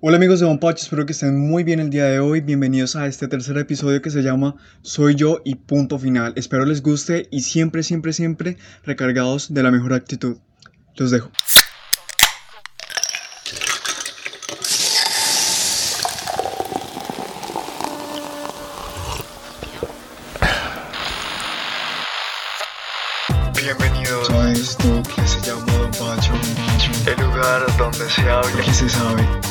Hola amigos de One Patch, espero que estén muy bien el día de hoy. Bienvenidos a este tercer episodio que se llama Soy yo y punto final. Espero les guste y siempre, siempre, siempre recargados de la mejor actitud. Los dejo. Bienvenidos a esto que se llama Don Pacho, el lugar donde se habla que se sabe.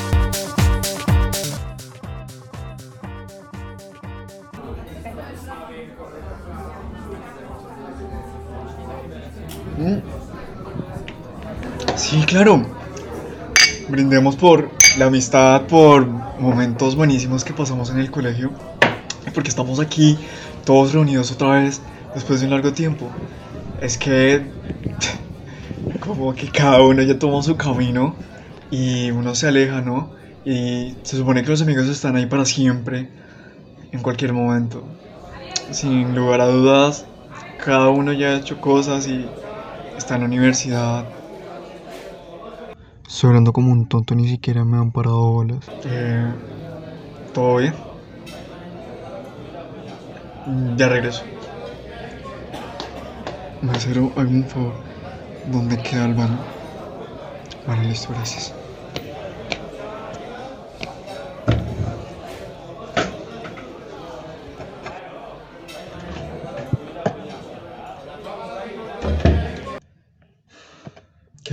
Sí, claro. Brindemos por la amistad, por momentos buenísimos que pasamos en el colegio. Porque estamos aquí todos reunidos otra vez después de un largo tiempo. Es que como que cada uno ya toma su camino y uno se aleja, ¿no? Y se supone que los amigos están ahí para siempre, en cualquier momento. Sin lugar a dudas, cada uno ya ha hecho cosas y está en la universidad. Estoy hablando como un tonto, ni siquiera me han parado bolas. Eh, ¿Todo bien? Ya regreso. Mesero, hazme un favor. ¿Dónde queda el baño? Vale, listo, gracias.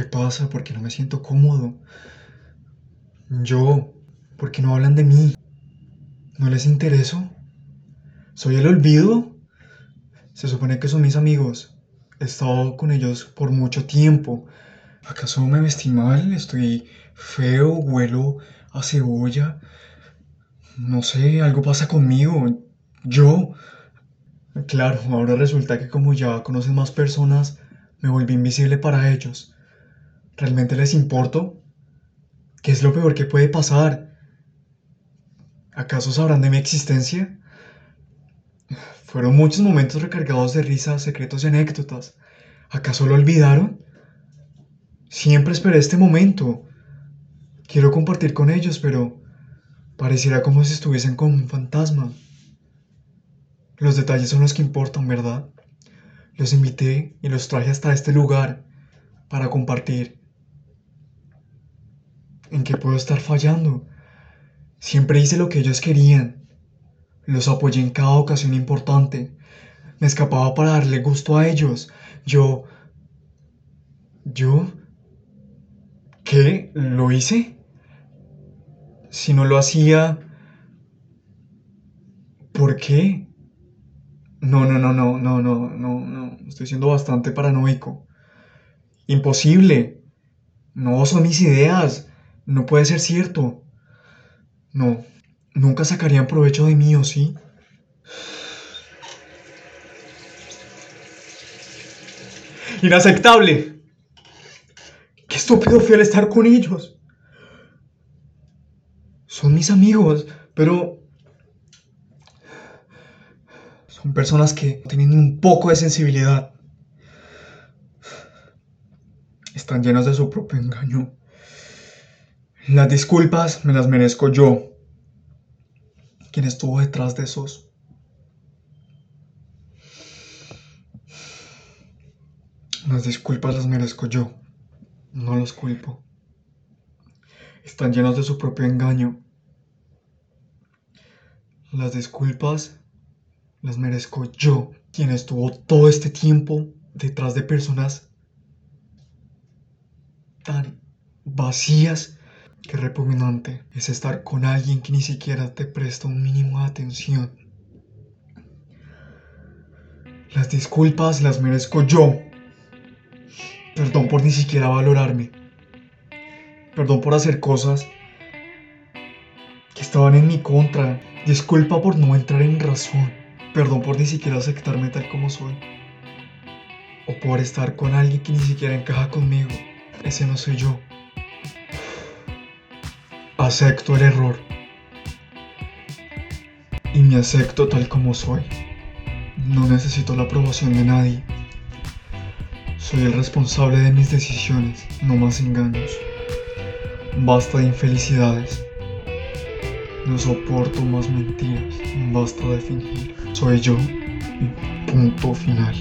¿Qué pasa? ¿Por qué no me siento cómodo? Yo, ¿por qué no hablan de mí? ¿No les intereso? ¿Soy el olvido? Se supone que son mis amigos. He estado con ellos por mucho tiempo. ¿Acaso me vestí mal? ¿Estoy feo? ¿Huelo a cebolla? No sé, algo pasa conmigo. Yo... Claro, ahora resulta que como ya conocen más personas, me volví invisible para ellos. ¿Realmente les importo? ¿Qué es lo peor que puede pasar? ¿Acaso sabrán de mi existencia? Fueron muchos momentos recargados de risas, secretos y anécdotas. ¿Acaso lo olvidaron? Siempre esperé este momento. Quiero compartir con ellos, pero pareciera como si estuviesen con un fantasma. Los detalles son los que importan, ¿verdad? Los invité y los traje hasta este lugar para compartir. ¿En qué puedo estar fallando? Siempre hice lo que ellos querían. Los apoyé en cada ocasión importante. Me escapaba para darle gusto a ellos. Yo... ¿Yo? ¿Qué? ¿Lo hice? Si no lo hacía... ¿Por qué? No, no, no, no, no, no, no, no. Estoy siendo bastante paranoico. Imposible. No son mis ideas. No puede ser cierto. No. Nunca sacarían provecho de mí, ¿o sí? Inaceptable. Qué estúpido fui al estar con ellos. Son mis amigos, pero son personas que tienen un poco de sensibilidad. Están llenos de su propio engaño. Las disculpas me las merezco yo. ¿Quién estuvo detrás de esos? Las disculpas las merezco yo. No los culpo. Están llenos de su propio engaño. Las disculpas las merezco yo, quien estuvo todo este tiempo detrás de personas tan vacías que repugnante es estar con alguien que ni siquiera te presta un mínimo de atención. Las disculpas las merezco yo. Perdón por ni siquiera valorarme. Perdón por hacer cosas que estaban en mi contra. Disculpa por no entrar en razón. Perdón por ni siquiera aceptarme tal como soy. O por estar con alguien que ni siquiera encaja conmigo. Ese no soy yo. Acepto el error. Y me acepto tal como soy. No necesito la aprobación de nadie. Soy el responsable de mis decisiones, no más engaños. Basta de infelicidades. No soporto más mentiras. Basta de fingir. Soy yo. Y punto final.